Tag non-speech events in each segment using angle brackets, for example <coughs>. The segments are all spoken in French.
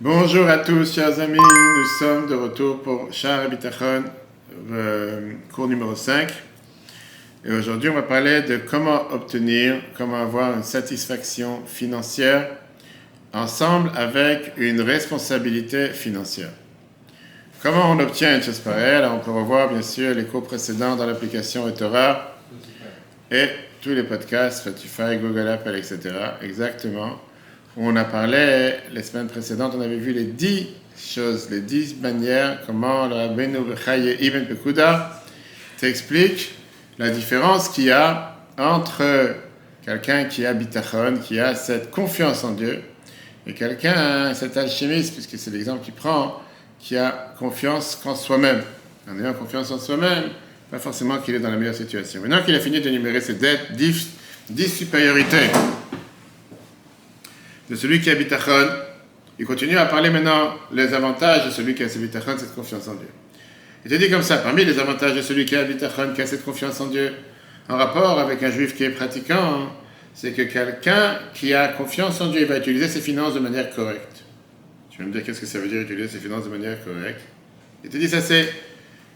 Bonjour à tous, chers amis. Nous sommes de retour pour Shah Abitachon, euh, cours numéro 5. Et aujourd'hui, on va parler de comment obtenir, comment avoir une satisfaction financière ensemble avec une responsabilité financière. Comment on obtient une chose pareille? On peut revoir bien sûr les cours précédents dans l'application Etora et tous les podcasts, Spotify, Google Apple, etc. Exactement on a parlé, les semaines précédentes, on avait vu les dix choses, les dix manières, comment le Rabbeinu Ibn Pekuda t'explique la différence qu'il y a entre quelqu'un qui a bitachon, qui a cette confiance en Dieu, et quelqu'un, cet alchimiste, puisque c'est l'exemple qu'il prend, qui a confiance qu'en soi-même. En ayant confiance en soi-même, pas forcément qu'il est dans la meilleure situation. Maintenant qu'il a fini d'énumérer ces dix, dix supériorités, de celui qui habite Achon. Il continue à parler maintenant les avantages de celui qui a cette cette confiance en Dieu. Il te dit comme ça, parmi les avantages de celui qui habite Achon, qui a cette confiance en Dieu, en rapport avec un juif qui est pratiquant, c'est que quelqu'un qui a confiance en Dieu, va utiliser ses finances de manière correcte. Tu vas me dire qu'est-ce que ça veut dire utiliser ses finances de manière correcte? Il te dit ça c'est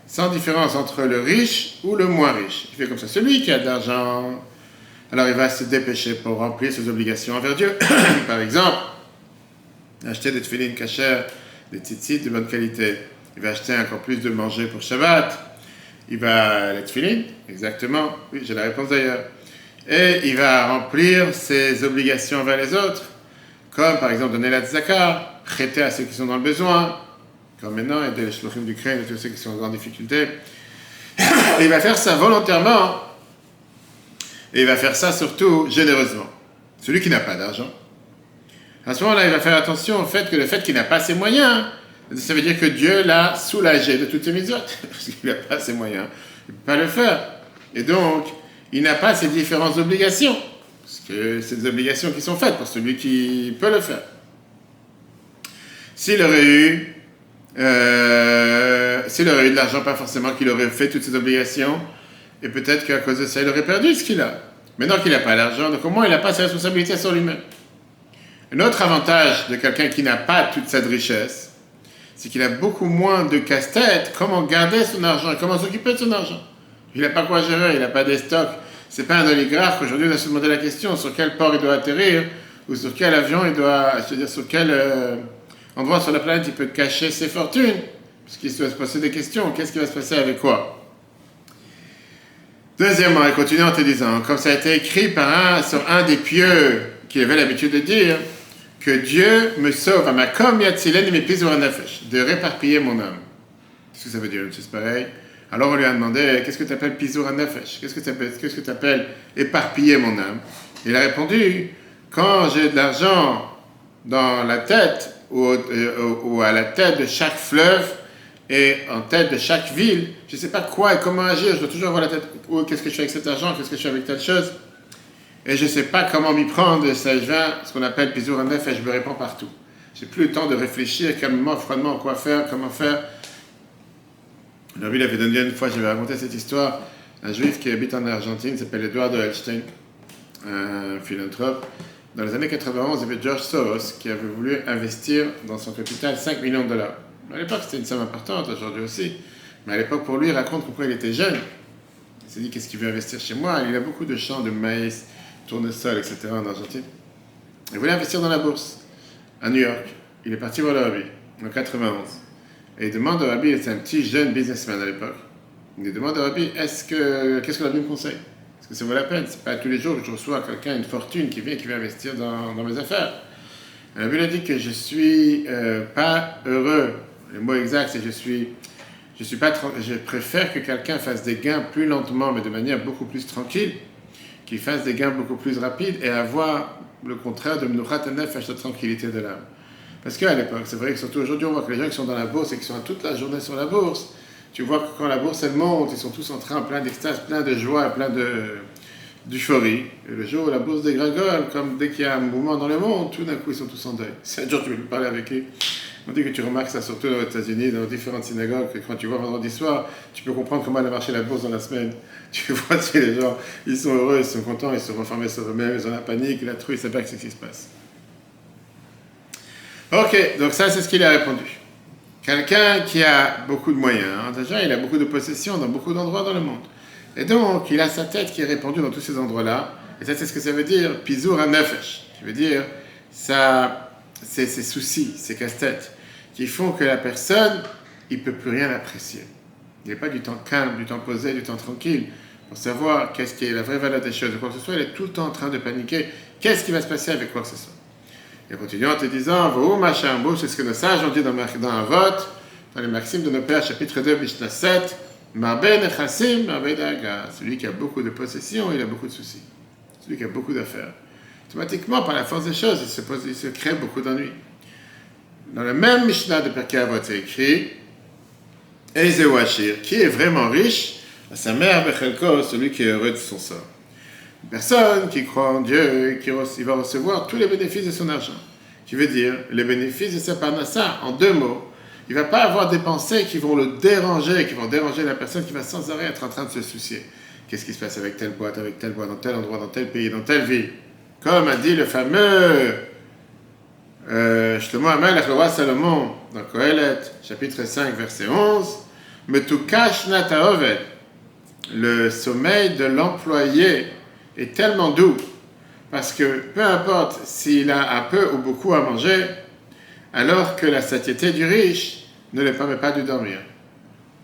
sans différence entre le riche ou le moins riche. Il fait comme ça. Celui qui a de l'argent, alors il va se dépêcher pour remplir ses obligations envers Dieu. <coughs> Par exemple, acheter des tefilines cachères, des tzitzit de bonne qualité. Il va acheter encore plus de manger pour Shabbat. Il va, les tefilines, exactement. Oui, j'ai la réponse d'ailleurs. Et il va remplir ses obligations envers les autres, comme par exemple donner la tzaka, prêter à ceux qui sont dans le besoin, comme maintenant aider les shlochim d'Ukraine et tous ceux qui sont en difficulté. <coughs> Il va faire ça volontairement et il va faire ça surtout généreusement. Celui qui n'a pas d'argent. À ce moment-là, il va faire attention au fait que le fait qu'il n'a pas ses moyens, ça veut dire que Dieu l'a soulagé de toutes ses misères. <laughs> Parce qu'il n'a pas ses moyens. Il ne peut pas le faire. Et donc, il n'a pas ces différentes obligations. Parce que c'est des obligations qui sont faites pour celui qui peut le faire. S'il aurait eu, euh, s'il aurait eu de l'argent, pas forcément qu'il aurait fait toutes ces obligations, et peut-être qu'à cause de ça, il aurait perdu ce qu'il a. Maintenant qu'il n'a pas l'argent, donc au moins il n'a pas ses responsabilités sur lui-même. Un autre avantage de quelqu'un qui n'a pas toute cette richesse, c'est qu'il a beaucoup moins de casse-tête. Comment garder son argent Comment s'occuper de son argent Il n'a pas quoi gérer, il n'a pas des stocks. C'est pas un oligarque. Aujourd'hui, on va se demander la question sur quel port il doit atterrir ou sur quel avion il doit, je veux dire, sur quel euh, endroit sur la planète il peut cacher ses fortunes. Parce qu'il doit se poser des questions. Qu'est-ce qui va se passer avec quoi? Deuxièmement, il continue en te disant, comme ça a été écrit par un, sur un des pieux qui avait l'habitude de dire, que Dieu me sauve à ma et mes de réparpiller mon âme. Qu'est-ce que ça veut dire une chose pareille Alors on lui a demandé, qu'est-ce que tu appelles pisur Qu'est-ce que tu appelles, qu'est-ce que appelles éparpiller mon âme Il a répondu, quand j'ai de l'argent dans la tête ou, euh, ou à la tête de chaque fleuve, et en tête de chaque ville, je ne sais pas quoi et comment agir, je dois toujours avoir la tête, oh, qu'est-ce que je fais avec cet argent, qu'est-ce que je fais avec telle chose, et je ne sais pas comment m'y prendre, ça vient, ce qu'on appelle pisur en et je me réponds partout. J'ai plus le temps de réfléchir calmement, froidement, quoi faire, comment faire. La ville avait donné une fois, je vais raconter cette histoire, un juif qui habite en Argentine, s'appelle Eduardo Elstein, un philanthrope. Dans les années 91, il y avait George Soros qui avait voulu investir dans son capital 5 millions de dollars. À l'époque, c'était une somme importante, aujourd'hui aussi. Mais à l'époque, pour lui, il raconte pourquoi il était jeune. Il s'est dit, qu'est-ce qu'il veut investir chez moi? Il a beaucoup de champs de maïs, tournesol, etc. en Argentine. Il voulait investir dans la bourse, à New York. Il est parti voir le en 91. Et il demande au Rabbi, c'est un petit jeune businessman à l'époque. Il demande au Rabbi, est-ce que, qu'est-ce que le Rabbi me conseille? Est-ce que ça vaut la peine? C'est pas tous les jours que je reçois quelqu'un, une fortune qui vient, qui veut investir dans, mes affaires. Le Rabbi a dit que je suis euh, pas heureux le mot exact, c'est je suis, je suis pas, je préfère que quelqu'un fasse des gains plus lentement, mais de manière beaucoup plus tranquille, qu'il fasse des gains beaucoup plus rapides et avoir le contraire de Mnuchat Nefesh, la tranquillité de l'âme. Parce qu'à l'époque, c'est vrai que surtout aujourd'hui, on voit que les gens qui sont dans la bourse et qui sont toute la journée sur la bourse, tu vois que quand la bourse elle monte, ils sont tous en train, plein d'extase, plein de joie, plein de d'euphorie. Et le jour où la bourse dégringole, comme dès qu'il y a un mouvement dans le monde, tout d'un coup ils sont tous en deuil. C'est un jour tu veux parler avec eux. On dit que tu remarques ça surtout aux États-Unis, dans différentes synagogues, que quand tu vois vendredi soir, tu peux comprendre comment elle a marché la bourse dans la semaine. <laughs> Tu vois, tu les gens, ils sont heureux, ils sont contents, ils se renfermés sur eux-mêmes, ils ont la panique, la truie, ils savent pas ce qui se passe. Ok, donc ça, c'est ce qu'il a répondu. Quelqu'un qui a beaucoup de moyens, hein, déjà, il a beaucoup de possessions dans beaucoup d'endroits dans le monde. Et donc, il a sa tête qui est répandue dans tous ces endroits-là. Et ça, c'est ce que ça veut dire, pizour à nefesh. Qui veut dire, ça, c'est ses soucis, ses casse-têtes, qui font que la personne, il ne peut plus rien apprécier. Il n'y a pas du temps calme, du temps posé, du temps tranquille pour savoir qu'est-ce qui est la vraie valeur des choses, quoi que ce soit. Il est tout le temps en train de paniquer. Qu'est-ce qui va se passer avec quoi que ce soit? Et continue en te disant, vous, machin, c'est ce que nos sages ont dit dans, dans un vote, dans les maximes de nos pères, chapitre 2, Mishnah 7. Marben Chassim, Daga. Celui qui a beaucoup de possessions, il a beaucoup de soucis. Celui qui a beaucoup d'affaires. Automatiquement, par la force des choses, il se, crée beaucoup d'ennuis. Dans le même Mishnah de Perkei Avot, c'est écrit Ezewashir, qui est vraiment riche, à sa mère Bechelko, celui qui est heureux de son sort. Une personne qui croit en Dieu, qui va recevoir tous les bénéfices de son argent. Qui veut dire les bénéfices de sa parnassa, en deux mots. Il ne va pas avoir des pensées qui vont le déranger, qui vont déranger la personne qui va sans arrêt être en train de se soucier. Qu'est-ce qui se passe avec telle boîte, avec telle boîte, dans tel endroit, dans tel pays, dans telle ville? Comme a dit le fameux euh, Shlomo Amelech, le roi Salomon, dans Kohelet, chapitre 5, verset 11, Metukash Nataovet, le sommeil de l'employé est tellement doux, parce que peu importe s'il a un peu ou beaucoup à manger, alors que la satiété du riche ne lui permet pas de dormir.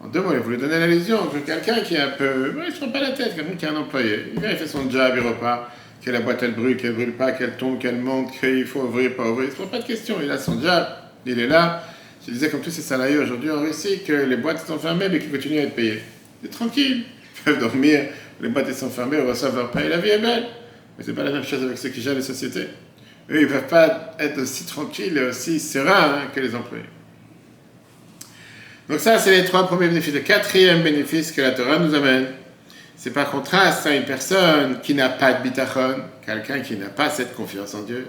En deux mots, il voulait donner l'allusion que quelqu'un qui est un peu. il ne se prend pas la tête, quelqu'un qui est un employé. Il vient, il fait son job, il repart, que la boîte elle brûle, qu'elle brûle pas, qu'elle tombe, qu'elle monte, qu'il faut ouvrir, pas ouvrir. Prend pas de question. Il a son job, il est là. Je disais, comme tous ces salariés aujourd'hui en Russie, que les boîtes sont fermées, mais qu'ils continuent à être payés. C'est tranquille. Ils peuvent dormir, les boîtes sont fermées, on reçoit leur paye, la vie est belle. Mais ce n'est pas la même chose avec ceux qui gèrent les sociétés. Eux, ils ne peuvent pas être aussi tranquilles et aussi sereins hein, que les employés. Donc ça, c'est les trois premiers bénéfices. Le quatrième bénéfice que la Torah nous amène, c'est par contraste à une personne qui n'a pas de bitachon, quelqu'un qui n'a pas cette confiance en Dieu.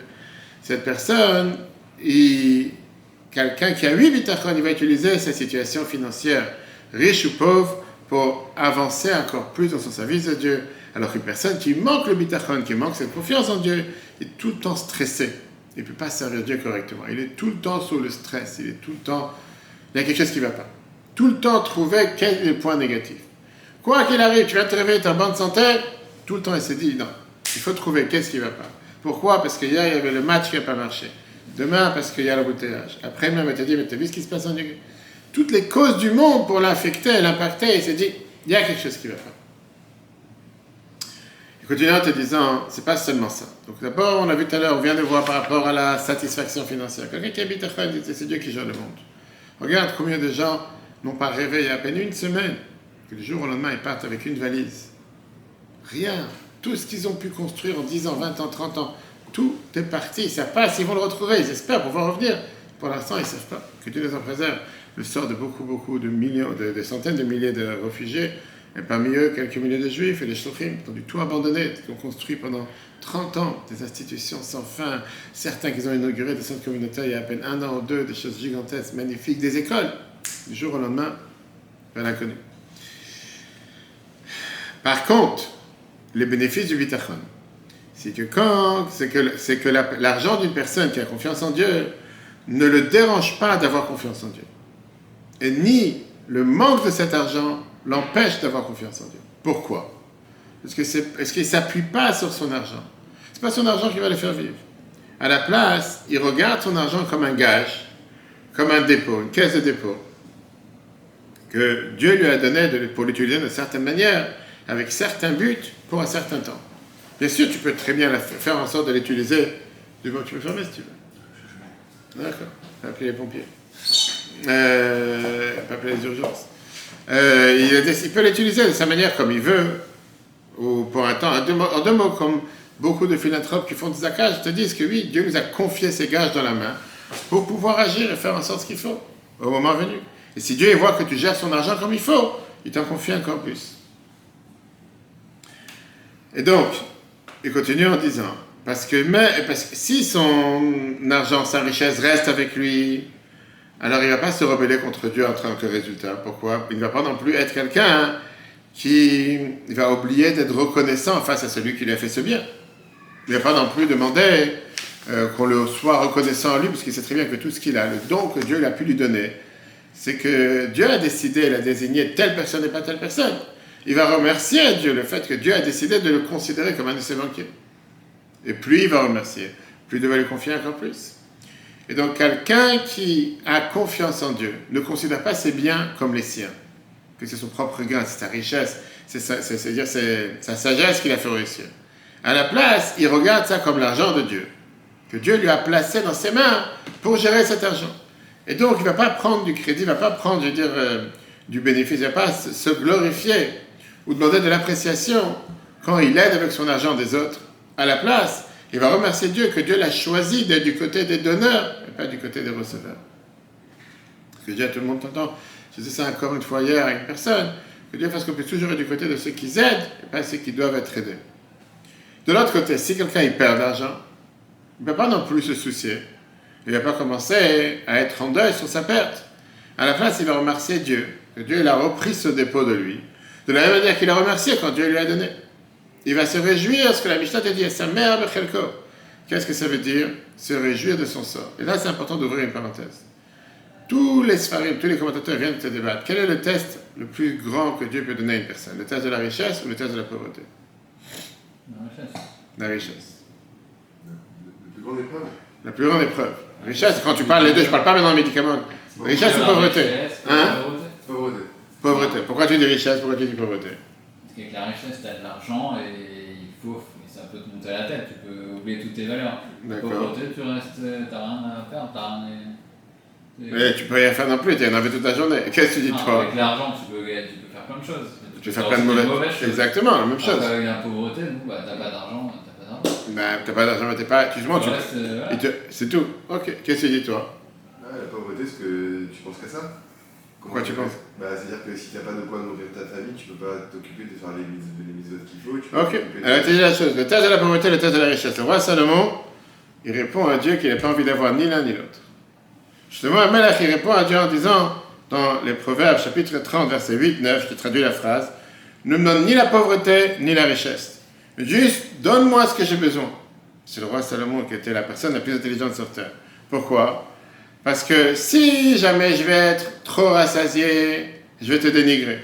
Cette personne, quelqu'un qui a huit bitachon, il va utiliser sa situation financière, riche ou pauvre, pour avancer encore plus dans son service de Dieu. Alors qu'une personne qui manque le bitachon, qui manque cette confiance en Dieu, est tout le temps stressé. Il ne peut pas servir Dieu correctement. Il est tout le temps sous le stress. Il est tout le temps. Il y a quelque chose qui ne va pas. Tout le temps trouver quel est le point négatif. Quoi qu'il arrive, tu vas te réveiller, en bonne santé, tout le temps il s'est dit non. Il faut trouver qu'est-ce qui ne va pas? Pourquoi? Parce qu'hier il y avait le match qui n'a pas marché. Demain, parce qu'il y a l'embouteillage. Après, même, il t'a dit mais tu as vu ce qui se passe en Dieu Toutes les causes du monde pour l'infecter, l'impacter, il s'est dit il y a quelque chose qui ne va pas continue en te disant, c'est pas seulement ça. Donc d'abord, on a vu tout à l'heure, on vient de voir par rapport à la satisfaction financière. Quelqu'un qui habite à Khalid, c'est Dieu qui gère le monde. Regarde combien de gens n'ont pas rêvé il y a à peine une semaine que le jour au lendemain ils partent avec une valise. Rien. Tout ce qu'ils ont pu construire en 10 ans, 20 ans, 30 ans, tout est parti. Ils ne savent pas s'ils vont le retrouver. Ils espèrent pouvoir revenir. Pour l'instant, ils ne savent pas. Que Dieu les en préserve. Le sort de beaucoup, beaucoup de millions, de, centaines de milliers de réfugiés et parmi eux, quelques milliers de juifs et les shlochim qui ont dû tout abandonner, qui ont construit pendant 30 ans des institutions sans fin. Certains qui ont inauguré des centres communautaires il y a à peine un an ou deux, des choses gigantesques, magnifiques, des écoles. Du jour au lendemain, vers l'inconnu. Par contre, les bénéfices du bitachon, c'est que quand, c'est que, c'est l'argent d'une personne qui a confiance en Dieu ne le dérange pas d'avoir confiance en Dieu. Et ni le manque de cet argent l'empêche d'avoir confiance en Dieu. Pourquoi? Parce que c'est, parce qu'il s'appuie pas sur son argent. Ce n'est pas son argent qui va le faire vivre. À la place, il regarde son argent comme un gage, comme un dépôt, une caisse de dépôt, que Dieu lui a donné pour l'utiliser d'une certaine manière, avec certains buts, pour un certain temps. Bien sûr, tu peux très bien faire en sorte de l'utiliser. Tu peux fermer si tu veux. D'accord. Appeler les pompiers. Euh, appeler les urgences. Euh, il, peut l'utiliser de sa manière comme il veut, ou pour un temps. En deux, mots, comme beaucoup de philanthropes qui font des accages te disent que oui, Dieu nous a confié ses gages dans la main pour pouvoir agir et faire en sorte qu'il faut au moment venu. Et si Dieu voit que tu gères son argent comme il faut, il t'en confie encore plus. Et donc, il continue en disant, parce que, mais, parce que si son argent, sa richesse reste avec lui, alors il ne va pas se rebeller contre Dieu en tant que résultat. Pourquoi? Il ne va pas non plus être quelqu'un qui va oublier d'être reconnaissant face à celui qui lui a fait ce bien. Il ne va pas non plus demander euh, qu'on le soit reconnaissant en lui, parce qu'il sait très bien que tout ce qu'il a, le don que Dieu a pu lui donner, c'est que Dieu a décidé, il a désigné telle personne et pas telle personne. Il va remercier Dieu le fait que Dieu a décidé de le considérer comme un de ses banquiers. Et plus il va remercier, plus Dieu va lui confier encore plus. Et donc quelqu'un qui a confiance en Dieu ne considère pas ses biens comme les siens, que c'est son propre gain, c'est sa richesse, c'est sa sagesse qui l'a fait réussir. À la place, il regarde ça comme l'argent de Dieu, que Dieu lui a placé dans ses mains pour gérer cet argent. Et donc il ne va pas prendre du crédit, il ne va pas prendre, je veux dire, euh, du bénéfice, il ne va pas se glorifier ou demander de l'appréciation quand il aide avec son argent des autres. À la place, il va remercier Dieu que Dieu l'a choisi d'être du côté des donneurs et pas du côté des receveurs. Ce que je dis à tout le monde temps, je disais ça encore une fois hier une personne, que Dieu fasse qu'on puisse toujours être du côté de ceux qui aident et pas ceux qui doivent être aidés. De l'autre côté, si quelqu'un il perd l'argent, il ne peut pas non plus se soucier. Il ne va pas commencer à être en deuil sur sa perte. À la place, il va remercier Dieu, que Dieu il a repris ce dépôt de lui, de la même manière qu'il a remercié quand Dieu lui a donné. Il va se réjouir, ce que la Mishnah te dit, à sa mère, Qu'est-ce que ça veut dire? Se réjouir de son sort. Et là, c'est important d'ouvrir une parenthèse. Tous les sfarim, tous les commentateurs viennent de se débattre. Quel est le test le plus grand que Dieu peut donner à une personne? Le test de la richesse ou le test de la pauvreté? La richesse. La richesse. La plus grande épreuve La plus grande épreuve. Richesse, quand tu parles les deux, je ne parle pas maintenant de médicaments. Richesse ou pauvreté Hein pauvreté. Pauvreté. Pourquoi tu dis richesse? Pourquoi tu dis pauvreté? Parce qu'avec la richesse, tu as de l'argent et il faut, et ça peut te monter à la tête, tu peux oublier toutes tes valeurs. La D'accord. pauvreté, tu restes, t'as rien à faire, t'as rien à... Mais tu peux rien faire non plus, tu en avais toute la journée. <laughs> Qu'est-ce que tu dis Non, toi? Avec l'argent, tu peux, tu peux faire plein de choses. Tu peux faire plein de mauvaises choses. Exactement, la même chose. bah, avec la pauvreté, nous, bah, t'as pas d'argent, t'as pas d'argent. Bah, t'as pas d'argent, mais t'es pas. Tu. Tu restes, euh, voilà. il te- C'est tout. Ok. Qu'est-ce que tu dis toi? Ah, la pauvreté, c'est que tu penses qu'à ça? Pourquoi tu penses Bah, c'est-à-dire que si t'as pas de quoi nourrir ta famille, tu peux pas t'occuper de faire les mises qu'il faut. Tu Ok. Alors, tu dis la chose. Le test de la pauvreté, le test de la richesse. Le roi Salomon, il répond à Dieu qu'il n'a pas envie d'avoir ni l'un ni l'autre. Justement, Amelach, il répond à Dieu en disant, dans les Proverbes, chapitre 30, verset 8, 9, je te traduis la phrase, ne me donne ni la pauvreté ni la richesse. Juste, donne-moi ce que j'ai besoin. C'est le roi Salomon qui était la personne la plus intelligente sur terre. Pourquoi? Parce que si jamais je vais être trop rassasié, je vais te dénigrer.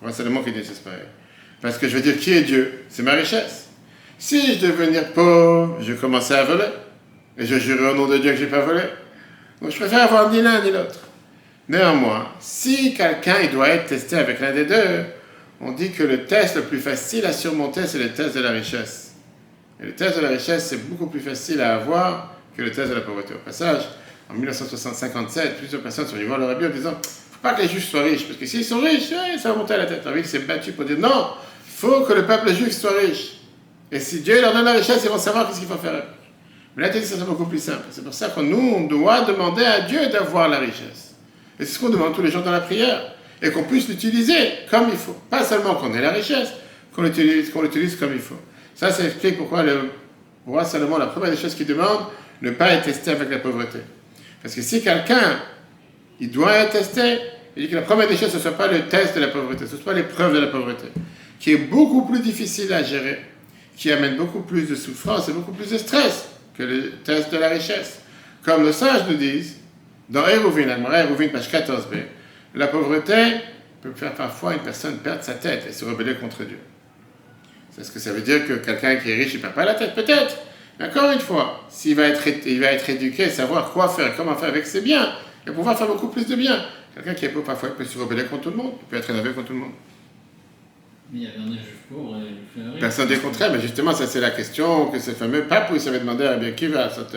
Le roi Salomon qui dit c'est pareil. Parce que je veux dire, qui est Dieu? C'est ma richesse. Si je devenir pauvre, je commencer à voler. Et je jurerai au nom de Dieu que je n'ai pas volé. Donc je préfère avoir ni l'un ni l'autre. Néanmoins, si quelqu'un il doit être testé avec l'un des deux, on dit que le test le plus facile à surmonter, c'est le test de la richesse. Et le test de la richesse, c'est beaucoup plus facile à avoir que le test de la pauvreté. Au passage, en 1957, plusieurs personnes sont venues voir le rabbi en disant faut pas que les juifs soient riches, parce que s'ils sont riches, ouais, ça va monter à la tête. Le rabbi s'est battu pour dire non, faut que le peuple juif soit riche. Et si Dieu leur donne la richesse, ils vont savoir qu'est-ce qu'il faut faire. Mais là, c'est beaucoup plus simple. C'est pour ça que nous, on doit demander à Dieu d'avoir la richesse. Et c'est ce qu'on demande tous les jours dans la prière. Et qu'on puisse l'utiliser comme il faut. Pas seulement qu'on ait la richesse, qu'on l'utilise, qu'on l'utilise comme il faut. Ça, ça explique pourquoi le roi Salomon, la première des choses qu'il demande, ne pas être testé avec la pauvreté. Parce que si quelqu'un, il doit être testé, il dit que la première des choses, ce ne soit pas le test de la pauvreté, ce soit l'épreuve de la pauvreté, qui est beaucoup plus difficile à gérer, qui amène beaucoup plus de souffrance et beaucoup plus de stress que le test de la richesse. Comme le sage nous dit, dans Hérouvine, Hérouvine, page 14b, la pauvreté peut faire parfois une personne perdre sa tête et se rebeller contre Dieu. C'est ce que ça veut dire que quelqu'un qui est riche, il ne perd pas la tête, peut-être. Encore une fois, s'il va être, il va être éduqué, savoir quoi faire, comment faire avec ses biens, et pouvoir faire beaucoup plus de bien. Quelqu'un qui est pauvre, parfois, il peut se rebeller contre tout le monde, il peut être énervé contre tout le monde. Mais il y a bien des juifs pauvres et. Personne n'est contraire, mais justement, ça c'est la question que ce fameux pape, où il s'avait demandé à bien qui va, cet,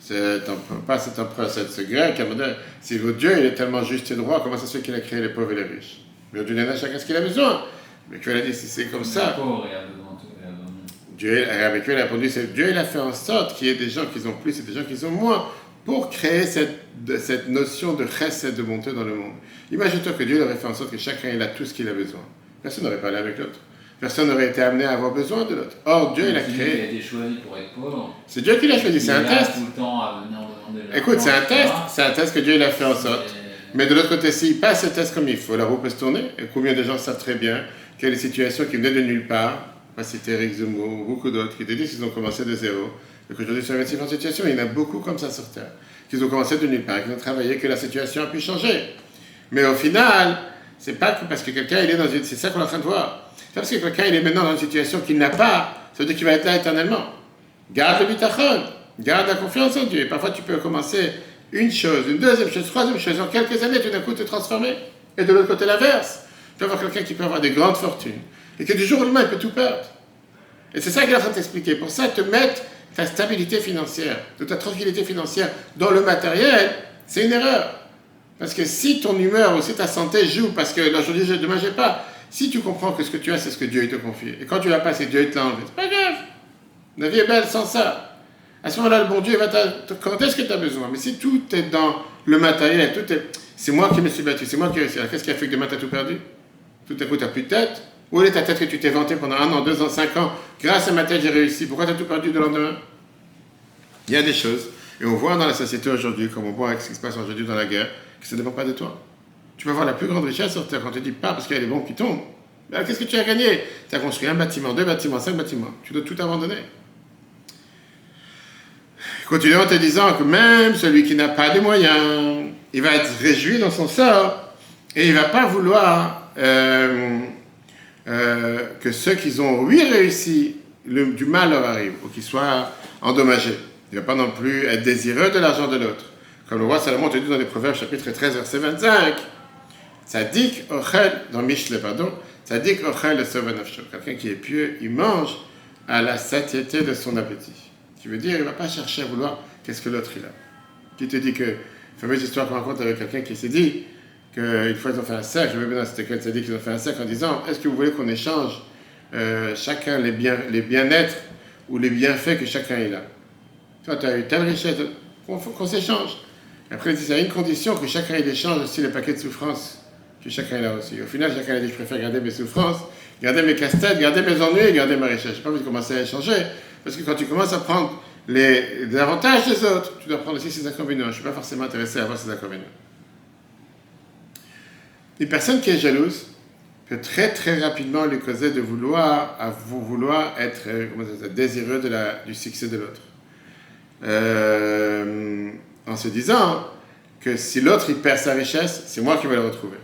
cet empereur- pas cet empereur, ce grec, qui a demandé si votre Dieu il est tellement juste et droit, comment ça se fait qu'il a créé les pauvres et les riches? Mais Dieu donne à chacun ce qu'il a besoin? Mais qu'il a dit, si c'est comme ça, pauvre, a besoin de tout, il a besoin de- Dieu, avec eux, il a répondu, c'est Dieu, il a fait en sorte qu'il y ait des gens qui ont plus et des gens qui ont moins, pour créer cette, de- cette notion de chesed, de bonté dans le monde. Imagine-toi que Dieu il aurait fait en sorte que chacun il a tout ce qu'il a besoin. Personne n'aurait parlé avec l'autre. Personne n'aurait été amené à avoir besoin de l'autre. Or, Dieu, il a créé. a été choisi pour être pauvre. C'est Dieu qui l'a choisi, c'est un test. tout le temps à venir demander de Écoute, c'est un test. C'est un test que Dieu il a fait en sorte. Mais de l'autre côté, s'il passe ce test comme il faut, la roue peut se tourner. Et combien de gens savent très bien qu'il y a des situations qui venaient de nulle part, pas citer Eric Zemmour, beaucoup d'autres, qui te disent qu'ils ont commencé de zéro, et qu'aujourd'hui ils sont investis en situation. Il y en a beaucoup comme ça sur Terre, qu'ils ont commencé de nulle part, qu'ils ont travaillé, que la situation a pu changer. Mais au final, c'est pas que parce que quelqu'un il est dans une. C'est ça qu'on est en train de voir. C'est parce que quelqu'un il est maintenant dans une situation qu'il n'a pas, ça veut dire qu'il va être là éternellement. Garde le bitachon, garde la confiance en Dieu. Et parfois tu peux commencer une chose, une deuxième chose, troisième chose, en quelques années, tout d'un coup te transformer. Et de l'autre côté, l'inverse. Tu peux avoir quelqu'un qui peut avoir des grandes fortunes, et que du jour au lendemain, il peut tout perdre. Et c'est ça qu'il est en train de t'expliquer. Pour ça, te mettre ta stabilité financière, de ta tranquillité financière dans le matériel, c'est une erreur. Parce que si ton humeur ou si ta santé joue, parce que aujourd'hui, je, demain, j'ai pas, si tu comprends que ce que tu as, c'est ce que Dieu te confie, et quand tu l'as pas, c'est Dieu qui te l'a enlevé, pas grave. La vie est belle sans ça. À ce moment-là, le bon Dieu va. Quand est-ce que tu as besoin? Mais si tout est dans le matériel, tout est. C'est moi qui me suis battu, c'est moi qui ai réussi. Qu'est-ce qui a fait que demain tu as tout perdu? Tout à coup, tu n'as plus de tête. Où est ta tête que tu t'es vanté pendant un an, deux ans, cinq ans Grâce à ma tête, j'ai réussi. Pourquoi tu as tout perdu de lendemain Il y a des choses, et on voit dans la société aujourd'hui, comme on voit avec ce qui se passe aujourd'hui dans la guerre, que ça ne dépend pas de toi. Tu peux avoir la plus grande richesse sur Terre quand tu dis pas parce qu'il y a des bombes qui tombent. Qu'est-ce que tu as gagné? Tu as construit un bâtiment, deux bâtiments, cinq bâtiments. Tu dois tout abandonner. Continuons en te disant que même celui qui n'a pas de moyens, il va être réjoui dans son sort et il ne va pas vouloir euh, euh, que ceux qui ont, oui, réussi, du mal leur arrive ou qu'ils soient endommagés. Il ne va pas non plus être désireux de l'argent de l'autre. Comme le roi Salomon te dit dans les Proverbes chapitre 13 verset 25, Tzadik ochel, dans Mishle, pardon, Tzadik ochel le Quelqu'un qui est pieux, il mange à la satiété de son appétit. Qui veut dire, il ne va pas chercher à vouloir qu'est-ce que l'autre il a. Qui te dit que, fameuse histoire qu'on raconte avec quelqu'un qui s'est dit qu'une fois ils ont fait un cercle, je me souviens c'était quel dit qu'ils ont fait un cercle en disant est-ce que vous voulez qu'on échange euh, chacun les, bien, les bien-être ou les bienfaits que chacun il a? Toi, tu as eu telle richesse, qu'on s'échange. Après, il dit, il y a une condition que chacun échange aussi les paquets de souffrances que chacun il a aussi. Au final, chacun a dit, je préfère garder mes souffrances, garder mes casse-têtes, garder mes ennuis et garder ma richesse. Je pas envie de commencer à échanger. Parce que quand tu commences à prendre les, avantages des autres, tu dois prendre aussi ses inconvénients. Je ne suis pas forcément intéressé à avoir ses inconvénients. Une personne qui est jalouse peut très très rapidement lui causer de vouloir, à vouloir être désireux de la, du succès de l'autre. Euh, en se disant que si l'autre il perd sa richesse, c'est moi qui vais le retrouver.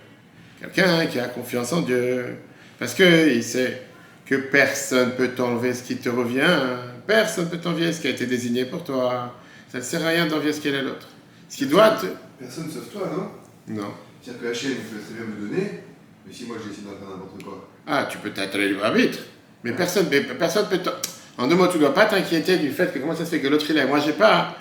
Quelqu'un qui a confiance en Dieu, parce qu'il sait que personne ne peut t'enlever ce qui te revient, personne ne peut t'envier ce qui a été désigné pour toi. Ça ne sert à rien d'envier ce qu'il a l'autre. Ce qui doit te... Personne sauf toi, non? Non. C'est-à-dire que la chaîne, peut très bien me donner, mais si moi j'ai essayé d'en faire n'importe quoi. Ah, tu peux t'être le libre arbitre, mais personne ne personne peut En deux mots, tu ne dois pas t'inquiéter du fait que comment ça se fait que l'autre il a, moi j'ai pas.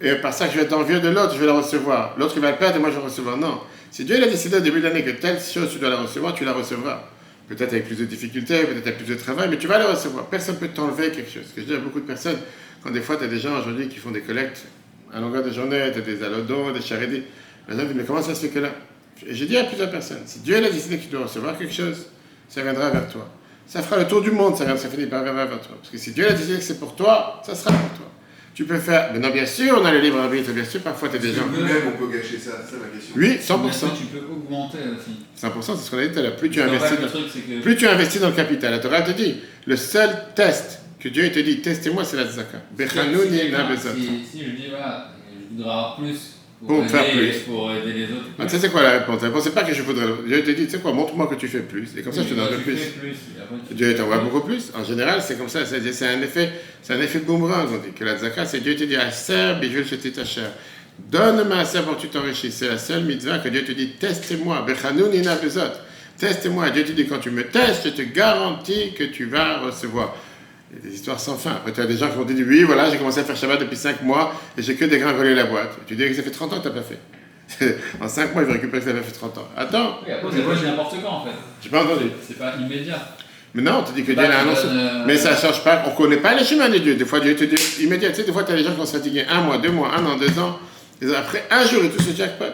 Et par ça que je vais être envieux de l'autre, je vais la recevoir. L'autre il va le perdre et moi je vais recevoir. Non. Si Dieu a décidé au début de l'année que telle chose tu dois la recevoir, tu la recevras peut-être avec plus de difficultés, peut-être avec plus de travail, mais tu vas le recevoir. Personne ne peut t'enlever quelque chose. Ce que je dis à beaucoup de personnes, quand des fois tu as des gens aujourd'hui qui font des collectes à longueur de journée, tu as des alodons, des charités, gens disent, mais comment ça se fait que là? Et j'ai dit à plusieurs personnes, si Dieu a décidé que tu dois recevoir quelque chose, ça viendra vers toi. Ça fera le tour du monde, ça, vient, ça finit par venir vers toi. Parce que si Dieu a décidé que c'est pour toi, ça sera pour toi. Tu peux faire. Mais non, bien sûr, on a le libre arbitre, bien sûr, parfois tu as des gens. Nous-mêmes, on peut gâcher ça, c'est ma question. Oui, 100%. Tu peux augmenter aussi. 100%, c'est ce qu'on a dit tout à l'heure. Plus tu investis dans... Plus tu investis dans le capital. La Torah te dit, le seul test que Dieu te dit, testez-moi, c'est la tzaka. Si, si, je dis, voilà, je voudrais avoir plus pour, faire plus. Pour aider les autres. Ah, tu sais, c'est quoi la réponse? La réponse, c'est pas que je voudrais. Dieu te dit, tu sais quoi, montre-moi que tu fais plus. Et comme ça, je te donnerai plus. Dieu t'envoie beaucoup plus. En général, c'est comme ça. C'est un effet, c'est un effet boomerang, on dit. Que la zaka, c'est Dieu te dit, Aser, bijul ta chair. Donne-moi Aser pour que tu t'enrichis. C'est la seule mitzvah que Dieu te dit, testez-moi. Teste-moi. Dieu te dit, quand tu me testes, je te garantis que tu vas recevoir. Il y a des histoires sans fin. Après, tu as des gens qui vont te dire Oui, voilà, j'ai commencé à faire Shabbat depuis 5 mois et j'ai que dégringolé la boîte. Tu dis que ça fait 30 ans que tu n'as pas fait. <laughs> en 5 mois, il va récupérer que ça fait 30 ans. Attends. Oui, après, c'est n'importe quand en fait. J'ai pas entendu. C'est pas immédiat. Mais non, tu dis que Dieu l'a annoncé. Euh, mais ça ne change pas. On ne connaît pas les chemins de Dieu. Des fois, Dieu te dit immédiat. Tu sais, des fois, tu as des gens qui vont se fatiguer un mois, deux mois, un an, deux ans. Et après un jour, ils touchent le jackpot.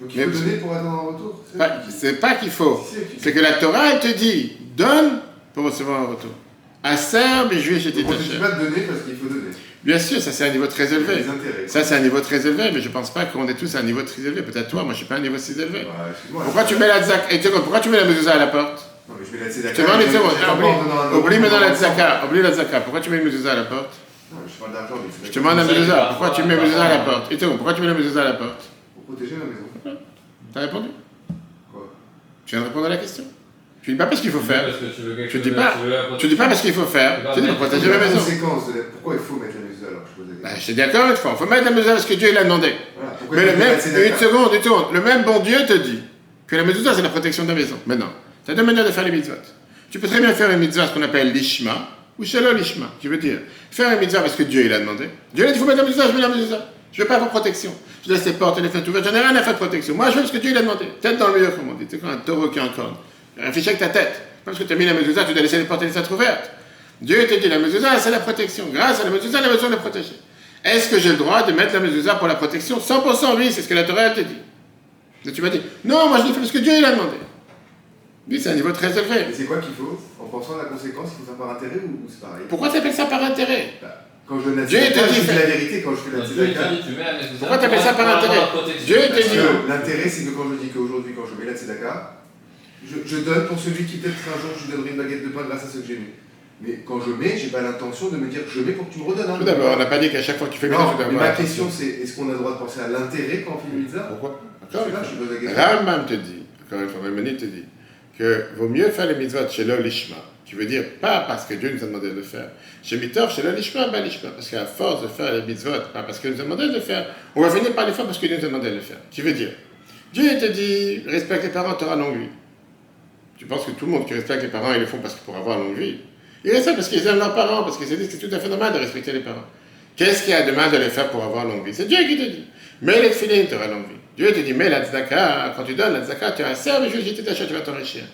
Donc il faut donner pour avoir un retour C'est pas qu'il faut. C'est que la Torah, elle te dit donne pour recevoir un retour. À Serbe et juillet, j'étais taché. On ne peut pas donner parce qu'il faut donner. Bien sûr, ça c'est un niveau très élevé. Ça c'est un niveau très élevé, mais je ne pense pas qu'on est tous à un niveau très élevé. Peut-être toi, moi je ne suis pas à un niveau si élevé. pourquoi, tu mets la pourquoi tu mets la mezouza à la porte Non, mais je mets la. Je te je- je Ah, t'en Oublie, un- oublie maintenant la un- tzaka. Oublie la tzaka. Pourquoi tu mets une mezuzah à la porte Non, je parle d'argent, Je te demande la Pourquoi tu mets la mezuzah à la porte Et toi, pourquoi tu mets la mezuzah à la porte Pour protéger ma maison. T'as répondu Quoi? Tu viens de répondre à la question. Tu dis pas parce qu'il faut faire. Tu veux Tu dis pas. veux la Tu dis pas parce qu'il faut faire. Tu dis pour protéger ma la maison. la- Pourquoi il faut mettre la maison alors Je la Bah, dis encore une fois, il faut mettre la mezuzah parce que Dieu l'a demandé. Mais le même, la une seconde, une seconde, le même bon Dieu te dit que la mezuzah c'est la protection de la maison. Maintenant, tu as deux manières de faire les mitzvot. Tu peux très bien faire une mitzvah, ce qu'on appelle l'ishma, ou shalom l'ishma, qui veut dire faire une mitzvah parce que Dieu il a demandé. Dieu a dit, il faut mettre la mezuzah, je mets la mezuzah. Je veux pas avoir protection. Je laisse les portes et les fenêtres ouvertes, j'en ai rien à faire de protection. Moi je veux parce que Dieu il a demandé. Tête dans le mur, comme on dit. C'est comme un taureau qui est en corne? Réfléchis avec ta tête. Parce que tu as mis la mezuzah, tu dois laisser les portes et les fenêtres ouvertes. Dieu te dit, la mezuzah c'est la protection. Grâce à la mezuzah, la maison est protégée. Est-ce que j'ai le droit de mettre la mezuzah pour la protection 100% oui, c'est ce que la Torah te dit. Et tu m'as dit, non, moi je l'ai fait parce que Dieu il a demandé. Oui, c'est un niveau très élevé. Et c'est quoi qu'il faut En pensant à la conséquence, il faut faire par intérêt ou, c'est pareil? Pourquoi tu appelles ça par intérêt? Bah, Quand je donne la Dieu te dit je dis fait- la vérité quand je fais la tzedaka. dit, tu Pourquoi t'appelles ça par intérêt? Dieu te dit- l'intérêt, c'est que quand je dis qu'aujourd'hui, quand je mets la tzedaka, je, je donne pour celui qui peut-être un jour je lui donnerai une baguette de pain grâce à ce que j'ai mis. Mais quand je mets, j'ai pas l'intention de me dire je mets pour que tu me redonnes. hein. Tout d'abord, on n'a pas dit qu'à chaque fois que tu fais Non, tu dois mais ma question c'est est-ce qu'on a le droit de penser à l'intérêt quand on fait une mitzvah Pourquoi? Je pose la question. Rambam te dit, encore une fois, Maimonides te dit, que vaut mieux faire les mitzvot chez l'olishma, qui veut dire pas parce que Dieu nous a demandé de le faire. Chez Mitor, chez l'olishma, ben l'ishma, parce qu'à force de faire les mitzvot, pas parce qu'il nous a demandé de le faire, on va finir par les faire parce que Dieu nous a demandé de le faire. Qui veut dire, Dieu te dit, respecte les parents, tu auras longue vie. Tu penses que tout le monde qui respecte les parents, ils le font parce pour avoir longue vie? Ils respectent parce qu'ils aiment leurs parents, parce qu'ils se disent que c'est tout à fait normal de respecter les parents. Qu'est-ce qu'il y a de mal de les faire pour avoir longue vie? C'est Dieu qui te dit. Mais les filines, tu auras longue vie. Dieu te dit, mais la tzedaka, quand tu donnes la tzedaka, tu as un serve, je vais jeter ta chatte, tu vas t'enrichir.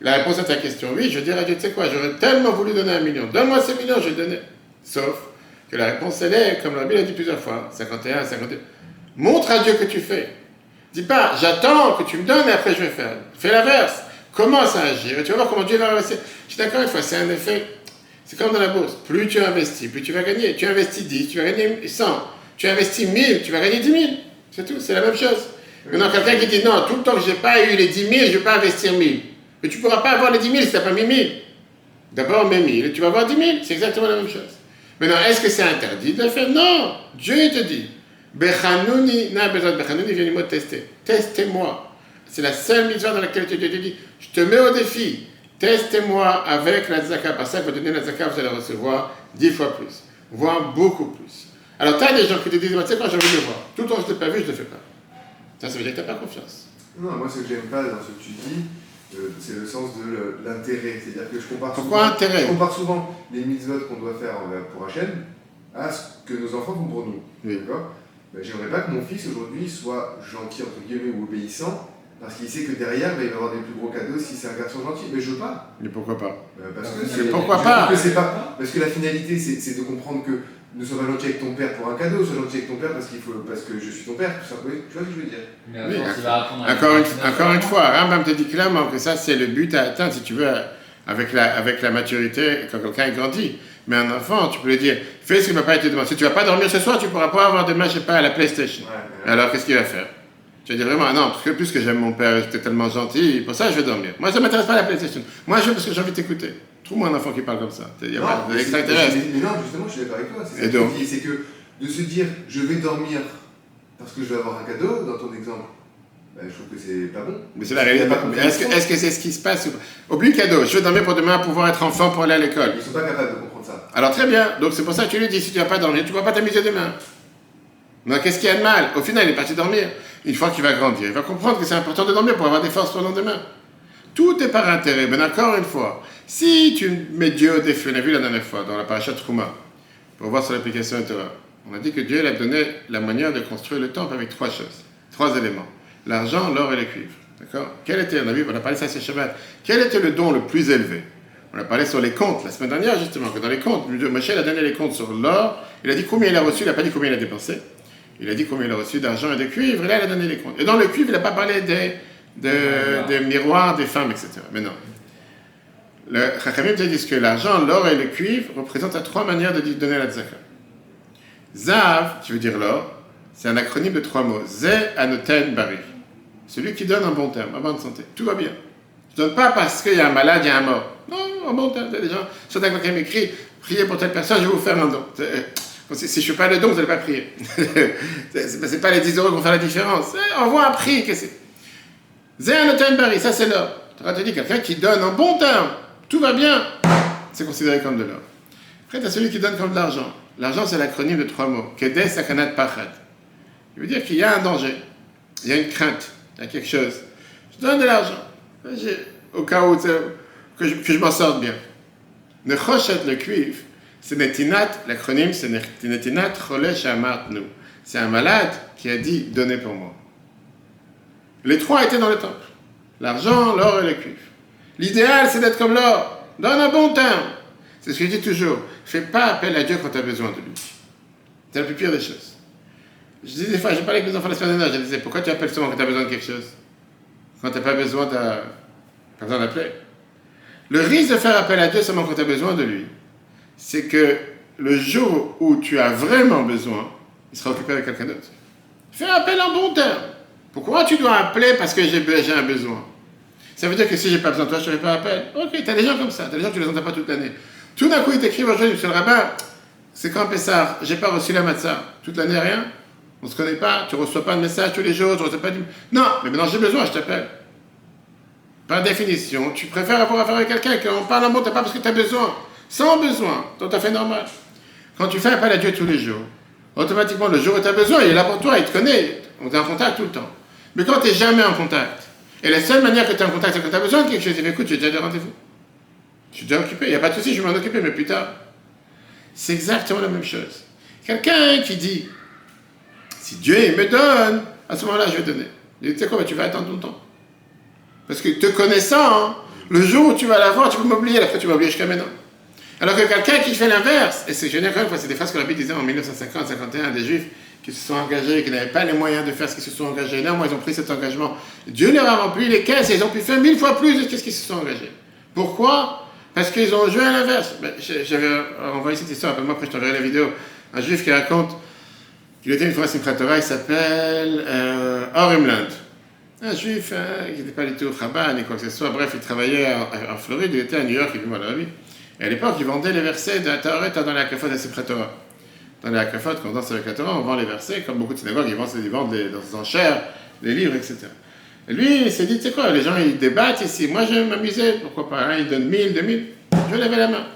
La réponse à ta question, oui, je dirais à Dieu, tu sais quoi, j'aurais tellement voulu donner un million. Donne-moi ces millions, je vais le donner. Sauf que la réponse, elle est, comme la Bible a dit plusieurs fois, 51, 52. Montre à Dieu que tu fais. Dis pas, j'attends que tu me donnes et après je vais faire. Fais l'inverse. Commence à agir et tu vas voir comment Dieu va investir. Je suis d'accord une fois, c'est un effet. C'est comme dans la bourse. Plus tu investis, plus tu vas gagner. Tu investis 10, tu vas gagner 100. Tu investis 1000, tu vas gagner 10 000. C'est tout, c'est la même chose. Maintenant, quelqu'un qui dit non, tout le temps que je n'ai pas eu les 10 000, je ne vais pas investir 1000. Mais tu ne pourras pas avoir les 10 000 si tu n'as pas mis 1000. D'abord, mets 1000 et tu vas avoir 10 000. C'est exactement la même chose. Maintenant, est-ce que c'est interdit de le faire? Non. Dieu te dit. Bechanouni, n'a besoin de du mot tester. Testez-moi. C'est la seule mitzvah dans laquelle Dieu te dit Je te mets au défi. Testez-moi avec la zaka. Par ça, vous donnez la zaka, vous allez recevoir 10 fois plus, voire beaucoup plus. Alors, tu as des gens qui te disent Tu sais quoi, j'ai envie de le voir. Tout le temps je ne l'ai pas vu, je ne le fais pas. Ça, ça veut dire que tu n'as pas confiance. Non, moi ce que j'aime pas dans ce que tu dis, euh, c'est le sens de l'intérêt. C'est-à-dire que je compare Pourquoi souvent, intérêt je compare souvent les mitzvot qu'on doit faire envers- pour Hachem à ce que nos enfants font pour nous. Oui. D'accord? Ben, J'aimerais pas que mon fils aujourd'hui soit gentil entre guillemets ou obéissant parce qu'il sait que derrière il va avoir des plus gros cadeaux si c'est un garçon gentil. Mais je veux pas. Mais pourquoi pas Ben, parce que c'est- pourquoi pas trouve que c'est pas parce que la finalité c'est c'est de comprendre que ne sois pas gentil avec ton père pour un cadeau, sois gentil avec ton père parce qu'il faut parce que je suis ton père, tout simplement. Tu vois ce que je veux dire Mais Oui, Encore une, encore une ça. fois, Rambam te dit clairement que ça, c'est le but à atteindre, si tu veux, avec la, avec la maturité, quand quelqu'un grandit. Mais un enfant, tu peux lui dire, fais ce que papa te demande. Si tu vas pas dormir ce soir, tu pourras pas avoir demain, je sais pas, à la PlayStation. Ouais, Alors, qu'est-ce qu'il va faire? Tu vas dire vraiment, non, parce que plus que j'aime mon père, j'étais tellement gentil, pour ça, je vais dormir. Moi, ça m'intéresse pas la PlayStation. Moi, je veux parce que j'ai envie de t'écouter. Trouve-moi un enfant qui parle comme ça. Il y a Non, pas mais mais- non, justement, je suis d'accord avec toi. C'est je dis, c'est que de se dire je vais dormir parce que je vais avoir un cadeau, dans ton exemple, ben, je trouve que c'est pas bon. Mais c'est la réalité. Est-ce que c'est ce qui se passe ou- Oublie le cadeau. Je veux dormir pour demain pouvoir être enfant pour aller à l'école. Ils sont pas capables de comprendre ça. Alors très bien, donc c'est pour ça que tu lui dis, si tu vas pas dormir, tu ne vas pas t'amuser demain. Qu'est-ce qu'il y a de mal? Au final, il est parti dormir. Une fois qu'il va grandir, il va comprendre que c'est important de dormir pour avoir des forces pour le lendemain. Tout est par intérêt. Mais encore une fois, si tu mets Dieu au défi, on a vu la dernière fois dans la paracha Trouma, pour voir sur l'application Torah, on a dit que Dieu il a donné la manière de construire le temple avec trois choses, trois éléments. L'argent, l'or et le cuivre. D'accord? Quel était, on a vu, on a parlé ça ce quel était le don le plus élevé? On a parlé sur les comptes la semaine dernière, justement, que dans les comptes, Moshe a donné les comptes sur l'or, il a dit combien il a reçu, il n'a pas dit combien il a dépensé. Il a dit combien il a reçu d'argent et de cuivre, et là il a donné les comptes. Et dans le cuivre, il n'a pas parlé des, de- des miroirs, des femmes, etc. Mais non. Le Chachamim dit que l'argent, l'or et le cuivre représentent trois manières de donner la tzaka. Zav, qui veut dire l'or, c'est un acronyme de trois mots. Ze anoten bari. Celui qui donne un bon terme, en bonne santé. Tout va bien. Je donne pas parce qu'il y a un malade, il y a un mort. Non, en bon temps, des gens, certains quelqu'un m'écrit, priez pour telle personne, je vais vous faire un don. Si je ne fais pas le don, vous n'allez pas prier. <laughs> ce n'est pas les 10 euros qui vont faire la différence. Envoie un prix. C'est? Un Bari, ça c'est l'or. Tu te dit quelqu'un qui donne en bon temps, tout va bien, c'est considéré comme de l'or. Après, tu as celui qui donne comme de l'argent. L'argent, c'est l'acronyme de trois mots. Kedes Sakanat Pachat. Il veut dire qu'il y a un danger, il y a une crainte, il y a quelque chose. Je donne de l'argent, au cas où que je, je m'en sorte bien. Ne le cuivre, c'est Netinat, l'acronyme c'est Netinat Cholesh nous. C'est un malade qui a dit donnez pour moi. Les trois étaient dans le temple l'argent, l'or et le cuivre. L'idéal c'est d'être comme l'or, donne un bon temps. C'est ce que je dis toujours. Fais pas appel à Dieu quand tu as besoin de lui. C'est la plus pire des choses. Je dis des fois, j'ai parlé avec mes enfants la semaine dernière, je disais pourquoi tu appelles seulement quand tu as besoin de quelque chose? Quand tu n'as pas besoin d'appeler. Le risque de faire appel à Dieu seulement quand tu as besoin de lui, c'est que le jour où tu as vraiment besoin, il sera occupé avec quelqu'un d'autre. Fais appel en bon terme. Pourquoi tu dois appeler parce que j'ai un besoin? Ça veut dire que si j'ai pas besoin de toi, je ne ferai pas appel. Ok, tu as des gens comme ça, tu as des gens qui ne les entendent pas toute l'année. Tout d'un coup, ils t'écrivent aujourd'hui, monsieur le rabbin, c'est quand Pessar, j'ai pas reçu la matzah. Toute l'année, rien? On se connaît pas, tu reçois pas de message tous les jours, tu reçois pas de... Non, mais maintenant j'ai besoin, je t'appelle. Par définition, tu préfères avoir affaire avec quelqu'un qu'on parle en mot, pas parce que tu as besoin sans besoin, tout à fait normal. Quand tu fais appel à Dieu tous les jours, automatiquement, le jour où tu as besoin, il est là pour toi, il te connaît, on est en contact tout le temps. Mais quand tu n'es jamais en contact, et la seule manière que tu es en contact, c'est quand tu as besoin de quelque chose, il dit, écoute, j'ai déjà des rendez-vous. Je suis déjà occupé, il n'y a pas de souci, je vais m'en occuper, mais plus tard. C'est exactement la même chose. Quelqu'un qui dit, si Dieu me donne, à ce moment-là, je vais donner. Il tu sais quoi, tu vas attendre ton temps. Parce que te connaissant, hein, le jour où tu vas l'avoir, tu peux m'oublier, après tu vas oublier jusqu'à maintenant. Alors que quelqu'un qui fait l'inverse, et c'est quand c'est des phrases que Rabbi disait en 1950-51 des Juifs qui se sont engagés, qui n'avaient pas les moyens de faire ce qu'ils se sont engagés. Moi, ils ont pris cet engagement. Dieu leur a rempli les caisses et ils ont pu faire mille fois plus de ce qu'ils se sont engagés. Pourquoi? Parce qu'ils ont joué à l'inverse. Ben, j'avais envoyé cette histoire, moi, après je t'enverrai la vidéo. Un juif qui raconte qu'il était une fois à Simchat il s'appelle euh, Orimland. Un juif hein, qui n'était pas du tout Chabad ni quoi que ce soit. Bref, il travaillait en, Floride, il était à New York, il vivait dans la vie. Et à l'époque, ils vendaient les versets de la Torah dans les akafot de Torah. Dans les akafot, quand on danse avec la Torah, on vend les versets, comme beaucoup de synagogues, ils vendent, ils vendent dans enchères, des livres, etc. Et lui, il s'est dit, tu sais quoi, les gens, ils débattent ici. Moi, je vais m'amuser, pourquoi pas, hein, ils donnent 1000, 2000. Je vais lever la main.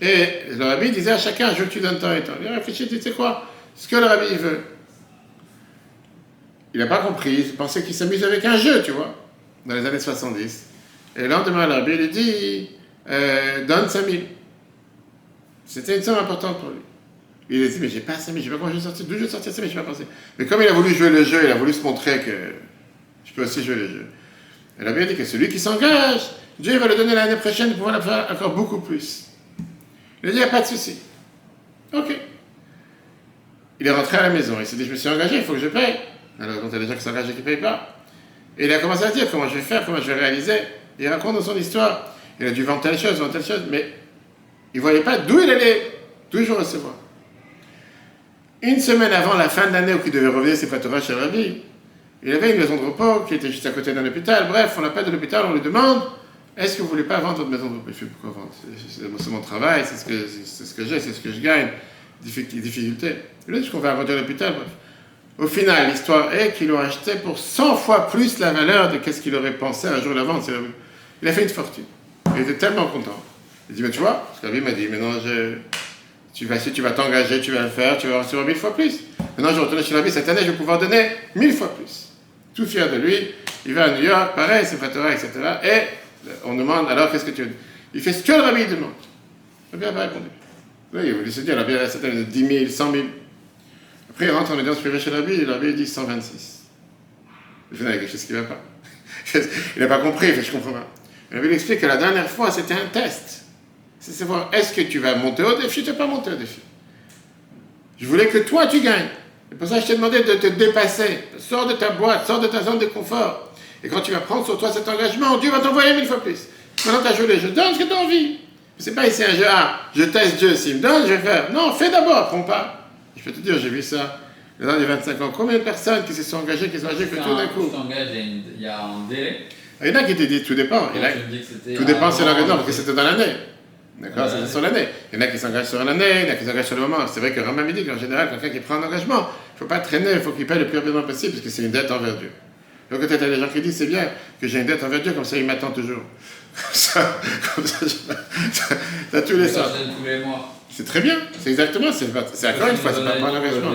Et le rabbi disait à chacun, je veux que tu donnes tant et tant. Il a réfléchi, tu sais quoi, ce que le rabbi veut. Il n'a pas compris, il pensait qu'il s'amuse avec un jeu, tu vois, dans les années 70. Et le lendemain, le rabbi lui dit, euh, donne 5000. C'était une somme importante pour lui. Il a dit, mais j'ai pas 5000, je sais pas comment je vais sortir, d'où je vais sortir 5000, je n'ai pas pensé. Mais comme il a voulu jouer le jeu, il a voulu se montrer que je peux aussi jouer le jeu. Elle a bien dit que celui qui s'engage, Dieu va le donner l'année prochaine pour pouvoir le faire encore beaucoup plus. Il a dit, il n'y a pas de souci. Ok. Il est rentré à la maison, il s'est dit, je me suis engagé, il faut que je paye. Alors, quand il y a des gens qui s'engagent et qui ne payent pas. Et il a commencé à dire comment je vais faire, comment je vais réaliser. Il raconte dans son histoire il a dû vendre telle chose, vendre telle chose, mais il ne voyait pas d'où il allait toujours recevoir. Une semaine avant la fin de l'année où il devait revenir ses Torah chez Rabbi, il avait une maison de repos qui était juste à côté d'un hôpital. Bref, on l'appelle de l'hôpital, on lui demande Est-ce que vous ne voulez pas vendre votre maison de repos? Il fait Pourquoi vendre? C'est mon travail, c'est ce que, ce que j'ai, c'est ce que je gagne. Difficulté. Il a dit qu'on va vendre l'hôpital, bref. Au final, l'histoire est qu'il l'a acheté pour 100 fois plus la valeur de ce qu'il aurait pensé un jour la vente. Il a fait une fortune. Il était tellement content. Il dit, mais tu vois, parce qu'Abi m'a dit, maintenant, je, tu vas, si tu vas t'engager, tu vas le faire, tu vas recevoir mille fois plus. Maintenant, je retourne chez l'Abi, cette année, je vais pouvoir donner mille fois plus. Tout fier de lui, il va à New York, pareil, c'est Torah, etc. Et on demande, alors, qu'est-ce que tu veux? Il fait ce que le Rabbi demande. Le Rabbi n'a pas répondu. Oui, il voulait se dire, l'Abi a cette année 10 000, 100 000. Après, il rentre en audience privée chez l'Abi, et dit 126. Il fait, il y a quelque chose qui ne va pas. <laughs> il n'a pas compris, il fait, je comprends pas. Je vais expliquer que la dernière fois, c'était un test. C'est savoir, est-ce que tu vas monter au défi, tu ne pas monter au défi? Je voulais que toi, tu gagnes. C'est pour ça je t'ai demandé de te dépasser. Sors de ta boîte, sors de ta zone de confort. Et quand tu vas prendre sur toi cet engagement, Dieu va t'envoyer mille fois plus. Maintenant, tu as joué jeux, donne ce que tu as envie. C'est pas ici un jeu, ah, je teste Dieu, s'il me donne, je vais faire. Non, fais d'abord, prends pas. Je peux te dire, j'ai vu ça dans les 25 ans. Combien de personnes qui se sont engagées, qui sont engagées que tout d'un coup? il y a un délai Il y en a qui te disent tout dépend. Il y en a- tout dépend c'est la raison, parce que c'était dans l'année. D'accord Ouais. C'était sur l'année. Il y en a qui s'engagent sur l'année, il y en a qui s'engagent sur le moment. C'est vrai que Rama me dit qu'en général, quelqu'un qui prend un engagement, il ne faut pas traîner, il faut qu'il paye le plus rapidement possible, parce que c'est une dette envers Dieu. Donc peut-être il y a des gens qui disent c'est bien que j'ai une dette envers Dieu, comme ça il m'attend toujours. <laughs> Comme ça, comme ça, je- <laughs> t'as tous les Ça, sens. C'est très bien, c'est exactement, c'est encore une fois, c'est pas un engagement.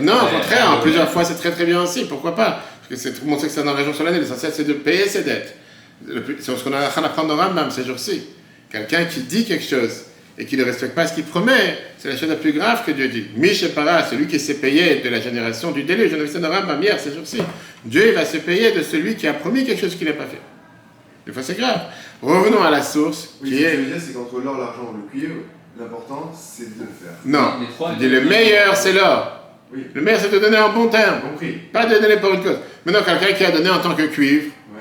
Non, au contraire, en plusieurs fois, c'est très très bien aussi. Pourquoi pas? C'est tout montrer que c'est un engagement sur l'année. L'essentiel, c'est de payer ses dettes. C'est ce qu'on a en train d'apprendre dans Rambam ces jours-ci. Quelqu'un qui dit quelque chose et qui ne respecte pas ce qu'il promet, c'est la chose la plus grave que Dieu dit. Mishepara, celui qui s'est payé de la génération du déluge. On a vu ça dans Rambam hier ces jours-ci. Dieu il va se payer de celui qui a promis quelque chose qu'il n'a pas fait. Des fois, c'est grave. Revenons à la source Oui, qui ce que je est. veux dire, c'est qu'entre l'or, l'argent, le cuivre, l'important, c'est de le faire. Non, Les trois, il dit le meilleur, c'est l'or. Oui, Le meilleur, c'est de donner en bon terme. compris. Pas de donner pour une cause. Maintenant, quelqu'un qui a donné en tant que cuivre, Ouais.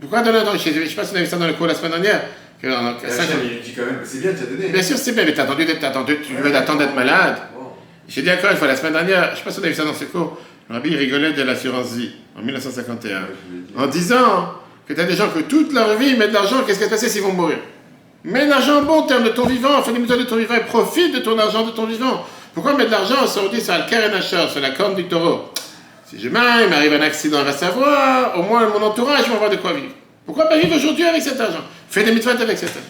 pourquoi donner en tant que. Je ne sais pas si on a vu ça dans le cours la semaine dernière. que il dit quand même c'est bien, tu as donné. Bien sûr, c'est bien, mais t'as attendu, d'être- attendu, tu veux attendre d'être malade. Bon. J'ai dit encore une fois la semaine dernière, je ne sais pas si on a vu ça dans ce cours, le rabbi rigolait de l'assurance vie en 1951, Ouais, je l'ai dit. en disant que tu as des gens que toute leur vie ils mettent de l'argent, qu'est-ce qui va se passer s'ils vont mourir? Mets de l'argent en bon terme de ton vivant, fais des mesures de ton vivant et profite de ton argent de ton vivant. Pourquoi mettre de l'argent on dit, sur le Karen Asher, sur la corne du taureau Si demain il m'arrive un accident, va savoir, au moins mon entourage avoir de quoi vivre. Pourquoi pas vivre aujourd'hui avec cet argent? Fais des mitzvot avec cet argent.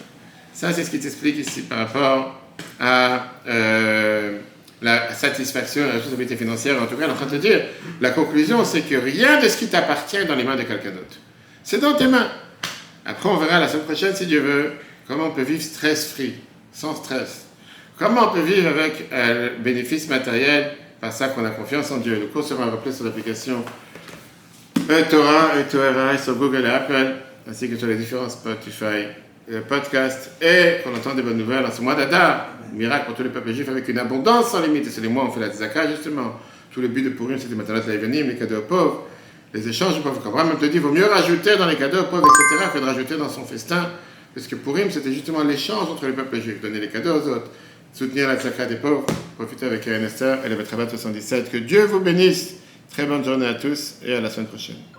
Ça, c'est ce qui t'explique ici par rapport à euh, la satisfaction et la responsabilité financière. En tout cas, elle est en train de te dire, la conclusion, c'est que rien de ce qui t'appartient dans les mains de quelqu'un d'autre. C'est dans tes mains. Après, on verra la semaine prochaine, si Dieu veut, comment on peut vivre stress-free, sans stress. Comment on peut vivre avec euh, le bénéfice matériel par ça qu'on a confiance en Dieu? Le cours sera rappelé sur l'application eTorah et Torah sur Google et Apple, ainsi que sur les différents Spotify euh, podcasts. Et qu'on entend des bonnes nouvelles en ce mois d'Adar. Miracle pour tous les peuples juifs avec une abondance sans limite. Et c'est les mois où on fait la tzaka, justement. Tout le but de Purim, c'était maintenant l'avenir, les cadeaux aux pauvres. Les échanges aux pauvres. Comme Abraham te dit, il vaut mieux rajouter dans les cadeaux aux pauvres, etc., que de rajouter dans son festin. Parce que Purim, c'était justement l'échange entre les peuples juifs. Donner les cadeaux aux autres. Soutenir la tzaka des pauvres. Profiter avec Esther et le Betrabat 77. Que Dieu vous bénisse. Très bonne journée à tous et à la semaine prochaine.